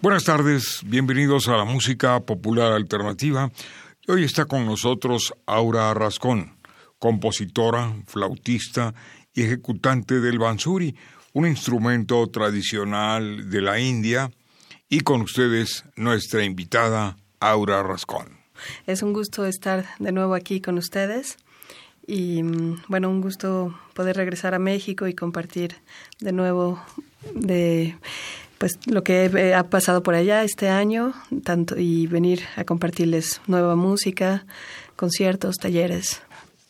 Buenas tardes, bienvenidos a la música popular alternativa. Hoy está con nosotros Aura Rascón, compositora, flautista y ejecutante del bansuri, un instrumento tradicional de la India, y con ustedes nuestra invitada Aura Rascón. Es un gusto estar de nuevo aquí con ustedes y mm, bueno, un gusto poder regresar a México y compartir de nuevo de pues lo que ha pasado por allá este año, tanto y venir a compartirles nueva música, conciertos, talleres.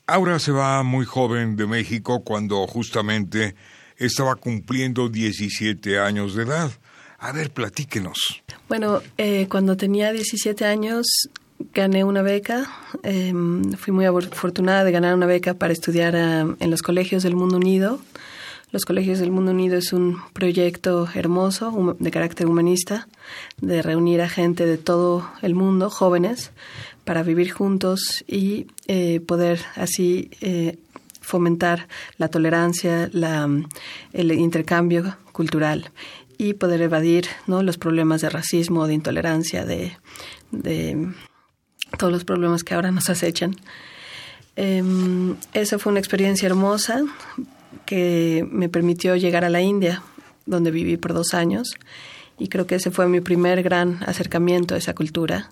Aura se va muy joven de México cuando justamente estaba cumpliendo 17 años de edad. A ver, platíquenos. Bueno, eh, cuando tenía 17 años gané una beca. Em, fui muy afortunada de ganar una beca para estudiar en los colegios del Mundo Unido los Colegios del Mundo Unido es un proyecto hermoso de carácter humanista, de reunir a gente de todo el mundo, jóvenes, para vivir juntos y eh, poder así eh, fomentar la tolerancia, la, el intercambio cultural y poder evadir ¿no? los problemas de racismo, de intolerancia, de, todos los problemas que ahora nos acechan. Eh, esa fue una experiencia hermosa, que me permitió llegar a la India, donde viví por dos años. Y creo que ese fue mi primer gran acercamiento a esa cultura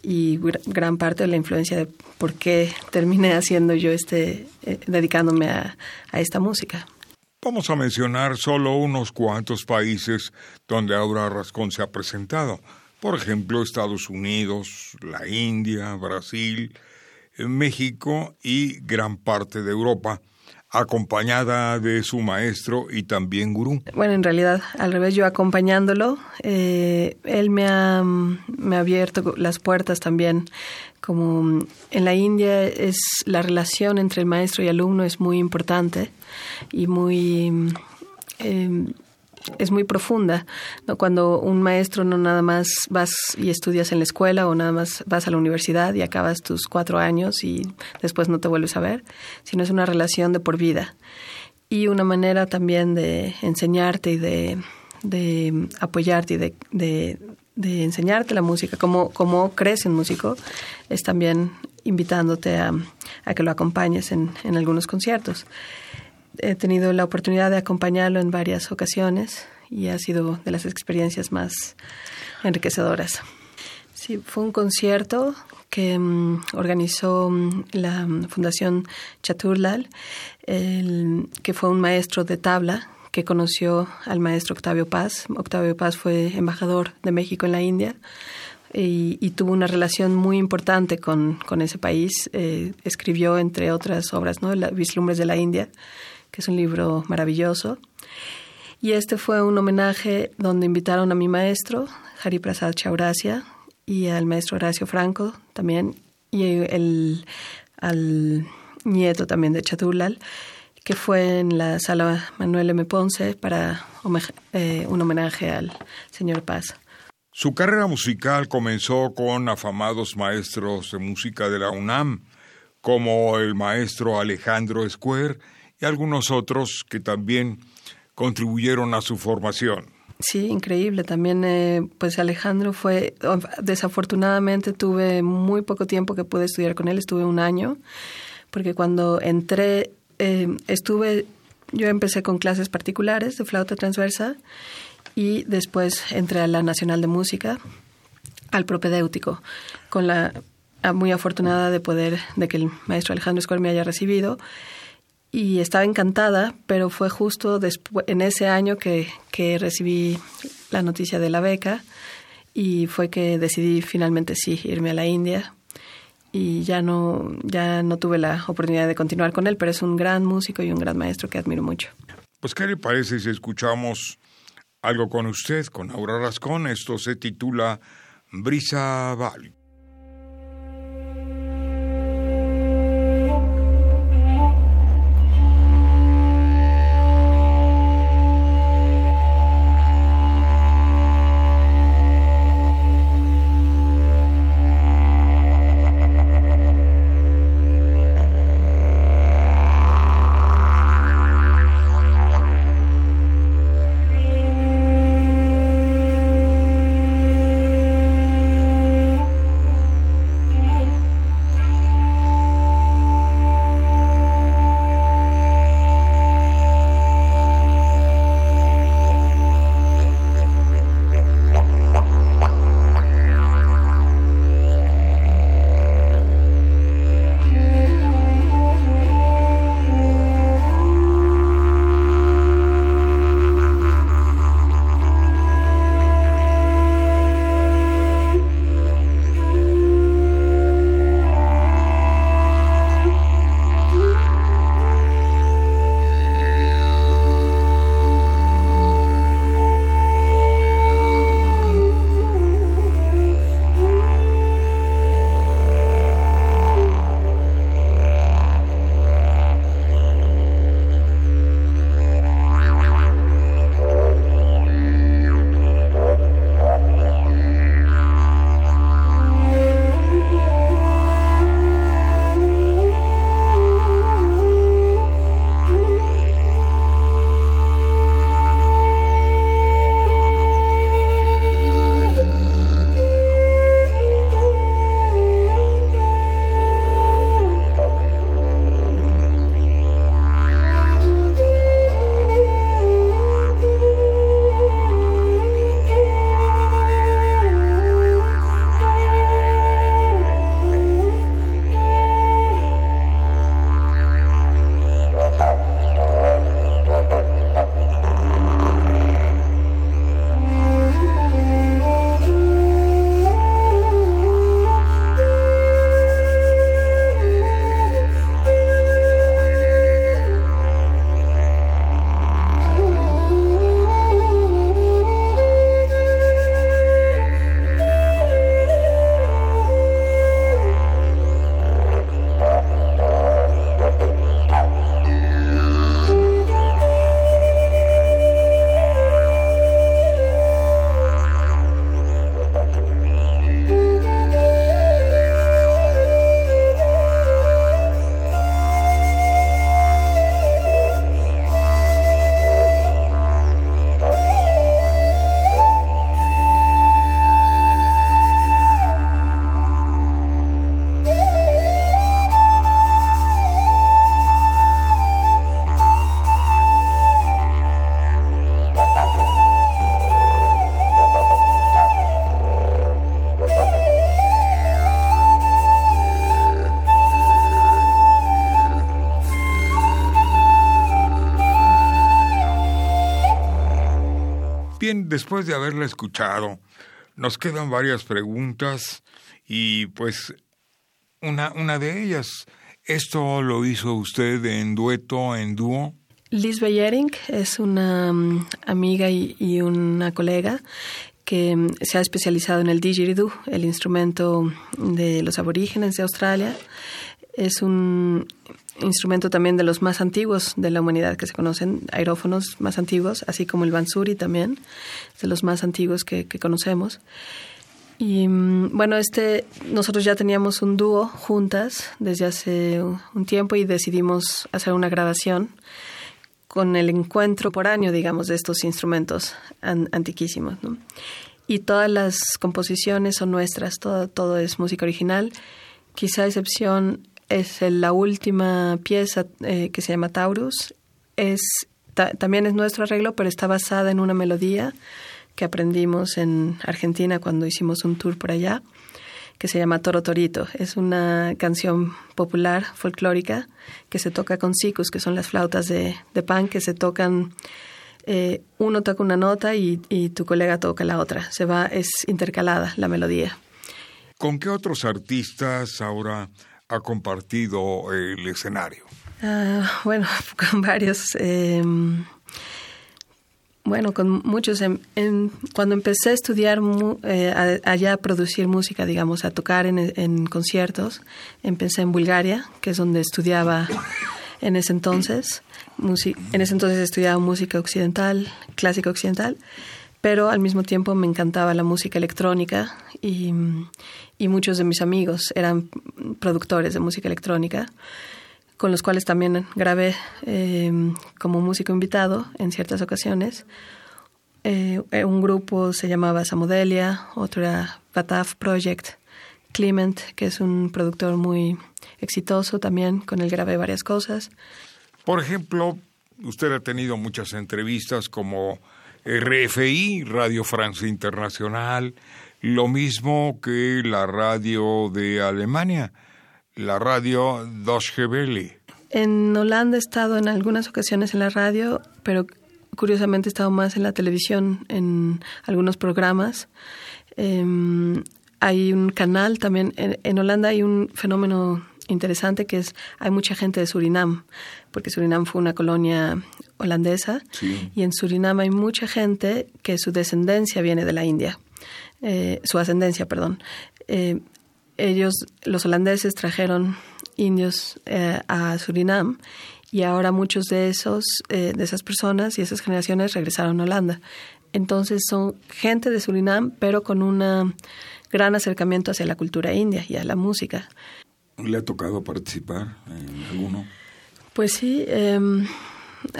y gran parte de la influencia de por qué terminé haciendo yo este, eh, dedicándome a, a esta música. Vamos a mencionar solo unos cuantos países donde Aura Rascón se ha presentado. Por ejemplo, Estados Unidos, la India, Brasil, México y gran parte de Europa acompañada de su maestro y también gurú. Bueno, en realidad, al revés, yo acompañándolo, eh, él me ha, me ha abierto las puertas también. Como en la India es la relación entre el maestro y alumno es muy importante y muy eh, es muy profunda. ¿no? Cuando un maestro no nada más vas y estudias en la escuela o nada más vas a la universidad y acabas tus cuatro años y después no te vuelves a ver, sino es una relación de por vida. Y una manera también de enseñarte y de, de apoyarte y de, de, enseñarte la música, cómo, cómo crees en músico, es también invitándote a, a que lo acompañes en, en algunos conciertos he tenido la oportunidad de acompañarlo en varias ocasiones y ha sido de las experiencias más enriquecedoras. Sí, fue un concierto que mm, organizó mm, la Fundación Chaturlal, que fue un maestro de tabla que conoció al maestro Octavio Paz. Octavio Paz fue embajador de México en la India y, tuvo una relación muy importante con, con ese país. Eh, escribió, entre otras obras, ¿no? Vislumbres de la India, que es un libro maravilloso. Y este fue un homenaje donde invitaron a mi maestro, Hari Prasad Chaurasia, y al maestro Horacio Franco también, y el, al nieto también de Chatulal, que fue en la sala Manuel M. Ponce para eh, un homenaje al señor Paz. Su carrera musical comenzó con afamados maestros de música de la UNAM, como el maestro Alejandro Square y algunos otros que también contribuyeron a su formación. Sí, increíble. También, eh, pues Alejandro fue, desafortunadamente tuve muy poco tiempo que pude estudiar con él, estuve un año, porque cuando entré, eh, estuve, yo empecé con clases particulares de flauta transversa y después entré a la Nacional de Música, al propedéutico, con la muy afortunada de poder, de que el maestro Alejandro Escuel me haya recibido y estaba encantada, pero fue justo después, en ese año que, que recibí la noticia de la beca y fue que decidí finalmente sí irme a la India y ya no ya no tuve la oportunidad de continuar con él, pero es un gran músico y un gran maestro que admiro mucho. Pues qué le parece si escuchamos algo con usted, con Aura Rascón, esto se titula Brisa Val. Después de haberla escuchado, nos quedan varias preguntas y pues una, una de ellas, ¿esto lo hizo usted en dueto, en dúo? Liz Beyering es una mm, amiga y, una colega que mm, se ha especializado en el didgeridoo, el instrumento de los aborígenes de Australia. Es un instrumento también de los más antiguos de la humanidad que se conocen, aerófonos más antiguos, así como el bansuri también, de los más antiguos que, conocemos. Y mm, bueno, este, nosotros ya teníamos un dúo juntas desde hace un tiempo y decidimos hacer una grabación con el encuentro por año, digamos, de estos instrumentos antiquísimos. Y todas las composiciones son nuestras, todo, todo es música original, quizá excepción es la última pieza eh, que se llama Taurus. Es, también es nuestro arreglo, pero está basada en una melodía que aprendimos en Argentina cuando hicimos un tour por allá, que se llama Toro Torito. Es una canción popular, folclórica, que se toca con sicus, que son las flautas de, pan que se tocan eh, uno toca una nota y, tu colega toca la otra. Se va, es intercalada la melodía. ¿Con qué otros artistas ahora ha compartido el escenario? Ah, bueno, con varios. Em, bueno, con muchos. cuando empecé a estudiar eh, allá a producir música, digamos, a tocar en, conciertos, empecé en Bulgaria, que es donde estudiaba en ese entonces. en ese entonces estudiaba música occidental, clásica occidental, pero al mismo tiempo me encantaba la música electrónica y, muchos de mis amigos eran productores de música electrónica con los cuales también grabé eh, como músico invitado en ciertas ocasiones. Eh, un grupo se llamaba Samodelia, otro era Bataf Project, Clement, que es un productor muy exitoso también, con él grabé varias cosas. Por ejemplo, usted ha tenido muchas entrevistas como RFI, Radio Francia Internacional, lo mismo que la radio de Alemania la radio Deutsche Welle. En Holanda he estado en algunas ocasiones en la radio, pero curiosamente he estado más en la televisión, en algunos programas. Em, hay un canal también, en, Holanda hay un fenómeno interesante que es, hay mucha gente de Surinam, porque Surinam fue una colonia holandesa, y en Surinam hay mucha gente que su descendencia viene de la India, eh, su ascendencia, perdón. Eh, ellos, los holandeses, trajeron indios eh, a Surinam y ahora muchos de esos, eh, de esas personas y esas generaciones regresaron a Holanda. Entonces son gente de Surinam, pero con un gran acercamiento hacia la cultura india y a la música. ¿Le ha tocado participar en alguno? Pues sí, em,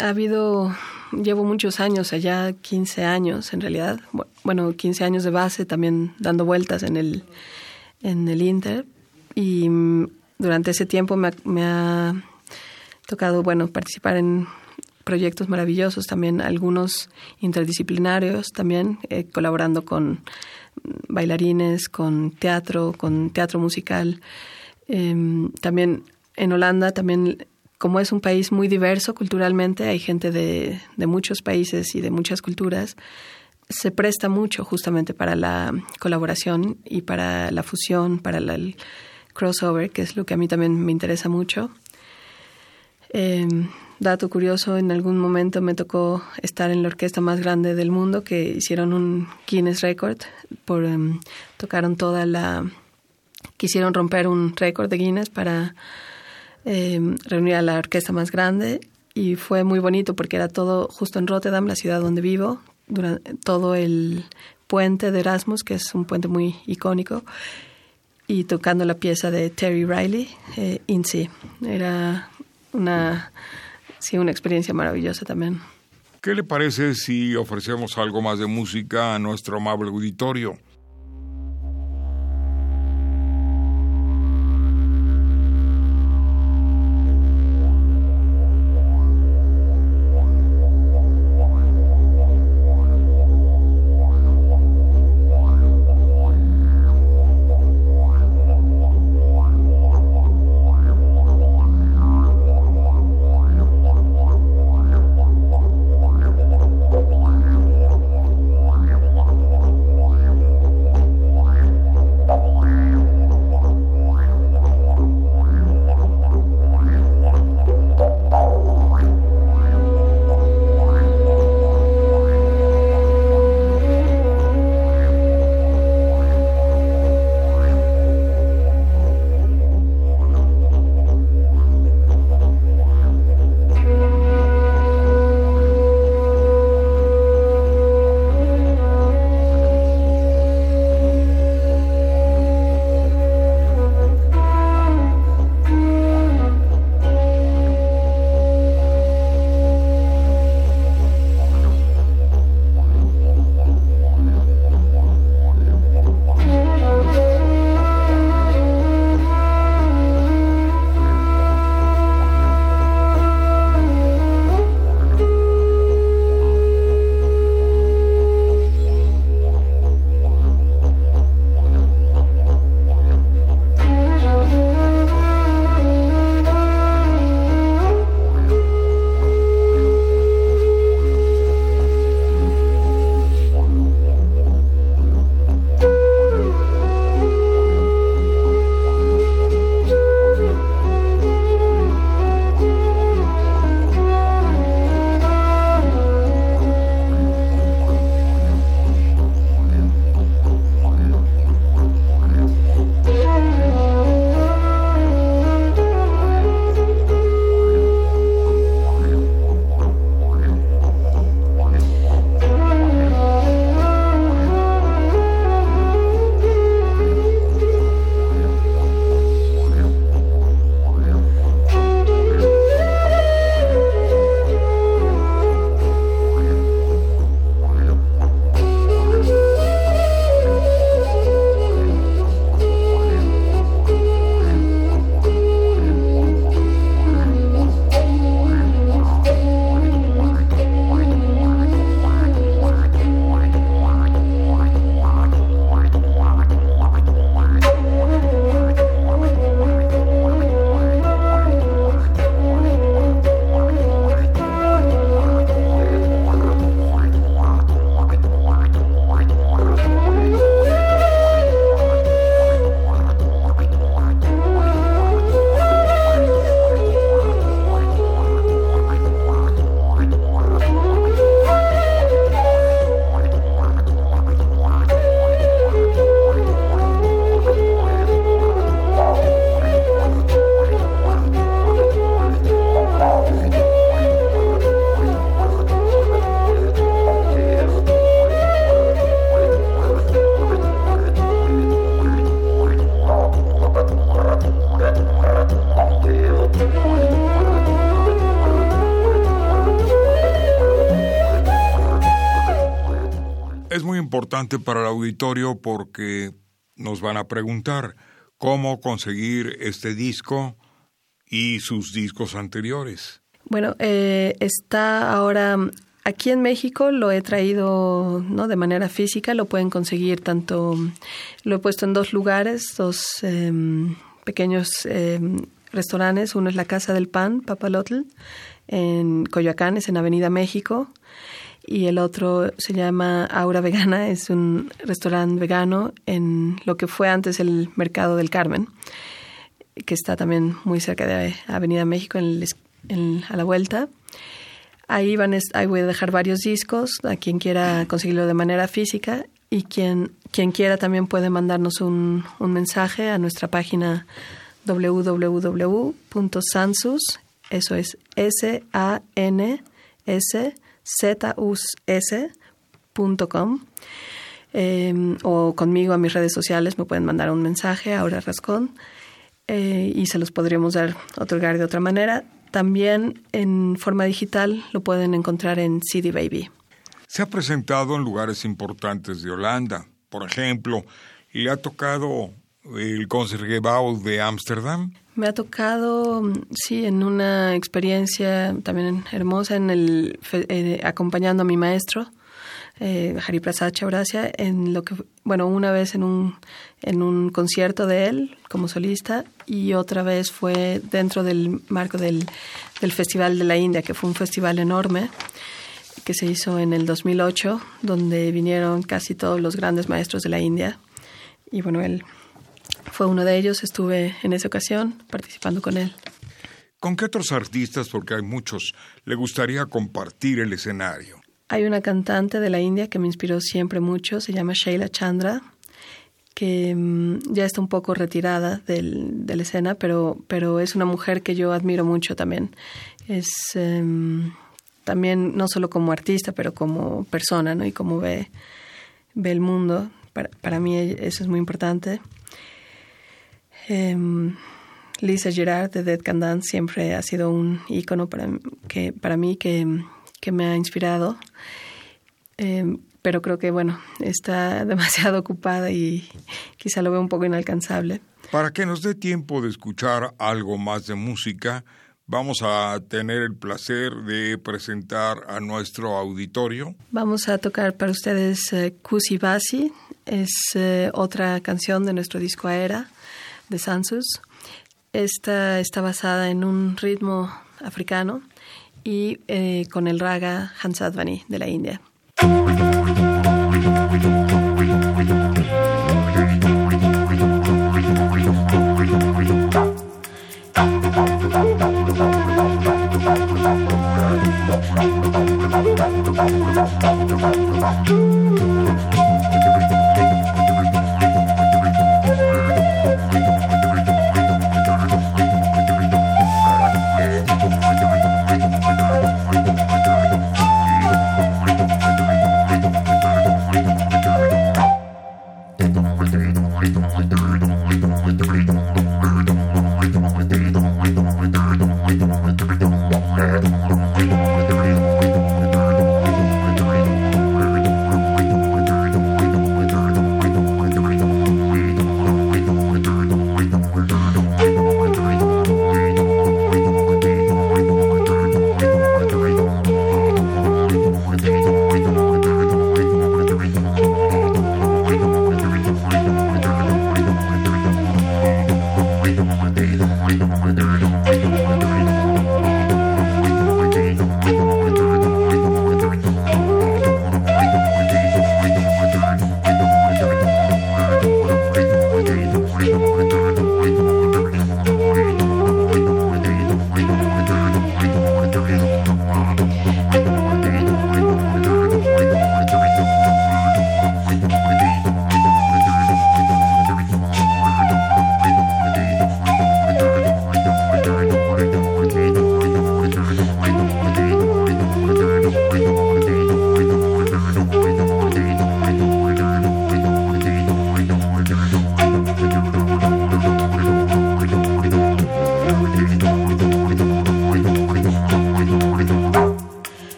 ha habido, llevo muchos años allá, 15 años en realidad, bueno, 15 años de base también dando vueltas en el en el Inter y mm, durante ese tiempo me, ha tocado, bueno, participar en proyectos maravillosos, también algunos interdisciplinarios, también eh, colaborando con bailarines, con teatro, con teatro musical. Em, también en Holanda, también como es un país muy diverso culturalmente, hay gente de, de muchos países y de muchas culturas, se presta mucho justamente para la colaboración y para la fusión, para el crossover, que es lo que a mí también me interesa mucho. Em, dato curioso, en algún momento me tocó estar en la orquesta más grande del mundo, que hicieron un Guinness Record, por, em, tocaron toda la... quisieron romper un récord de Guinness para em, reunir a la orquesta más grande y fue muy bonito porque era todo justo en Rotterdam, la ciudad donde vivo, durante todo el puente de Erasmus, que es un puente muy icónico, y tocando la pieza de Terry Riley, eh, INSEE. Era una, sí, una experiencia maravillosa también. ¿Qué le parece si ofrecemos algo más de música a nuestro amable auditorio? Importante para el auditorio porque nos van a preguntar cómo conseguir este disco y sus discos anteriores. Bueno, eh, está ahora aquí en México, lo he traído no de manera física, lo pueden conseguir tanto, lo he puesto en dos lugares, dos em, pequeños em, restaurantes, uno es la Casa del Pan, Papalotl, en Coyoacán, es en Avenida México, y el otro se llama Aura Vegana, es un restaurante vegano en lo que fue antes el Mercado del Carmen, que está también muy cerca de Avenida México, a la vuelta. Ahí, van, ahí voy a dejar varios discos a quien quiera conseguirlo de manera física y quien, quien quiera también puede mandarnos un, un mensaje a nuestra página www.sansus, eso es S-A-N-S-Z-U-S.com. Em, o conmigo a mis redes sociales me pueden mandar un mensaje, ahora Rascón, eh, y se los podríamos dar, otorgar de otra manera. También en forma digital lo pueden encontrar en CD Baby. Se ha presentado en lugares importantes de Holanda. Por ejemplo, le ha tocado el Concertgebouw de Ámsterdam? Me ha tocado, sí, en una experiencia también hermosa, en el eh, acompañando a mi maestro, eh, Hari Prasad Chaurasia, en lo que, bueno, una vez en un, en un concierto de él como solista y otra vez fue dentro del marco del, del Festival de la India, que fue un festival enorme que se hizo en el 2008, donde vinieron casi todos los grandes maestros de la India. Y bueno, él fue uno de ellos, estuve en esa ocasión participando con él. ¿Con qué otros artistas, porque hay muchos, le gustaría compartir el escenario? Hay una cantante de la India que me inspiró siempre mucho, se llama Sheila Chandra, que mm, ya está un poco retirada del, de la escena, pero, pero es una mujer que yo admiro mucho también. Es em, también no solo como artista, pero como persona, ¿no? Y cómo ve, ve el mundo. Para, para mí eso es muy importante. Em, Lisa Gerard de Dead Can Dance siempre ha sido un icono para, que, para mí que, me ha inspirado. Em, pero creo que, bueno, está demasiado ocupada y quizá lo veo un poco inalcanzable. Para que nos dé tiempo de escuchar algo más de música, vamos a tener el placer de presentar a nuestro auditorio. Vamos a tocar para ustedes uh, Kusi Basi, es eh, otra canción de nuestro disco Aera de Sansus. Esta está basada en un ritmo africano y eh, con el raga Hansadvani de la India.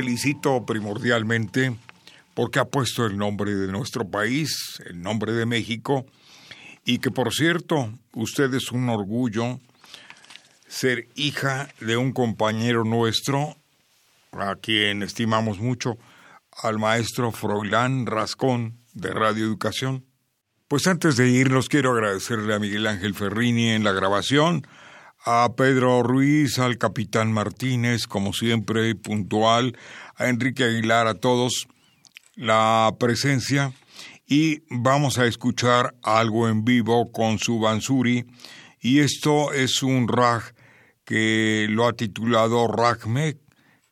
Felicito primordialmente porque ha puesto el nombre de nuestro país, el nombre de México, y que por cierto, usted es un orgullo ser hija de un compañero nuestro, a quien estimamos mucho, al maestro Froilán Rascón de Radio Educación. Pues antes de irnos quiero agradecerle a Miguel Ángel Ferrini en la grabación, a Pedro Ruiz, al capitán Martínez, como siempre, puntual, a Enrique Aguilar, a todos la presencia. Y vamos a escuchar algo en vivo con su Bansuri y esto es un rag que lo ha titulado Ragme,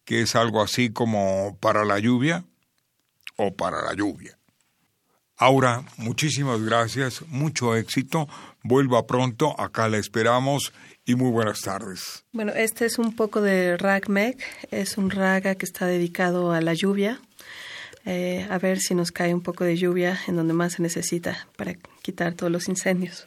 que es algo así como para la lluvia o para la lluvia. Aura, muchísimas gracias, mucho éxito, vuelva pronto, acá la esperamos y muy buenas tardes. Bueno, este es un poco de Ragmeg, es un raga que está dedicado a la lluvia. Eh, a ver si nos cae un poco de lluvia en donde más se necesita para quitar todos los incendios.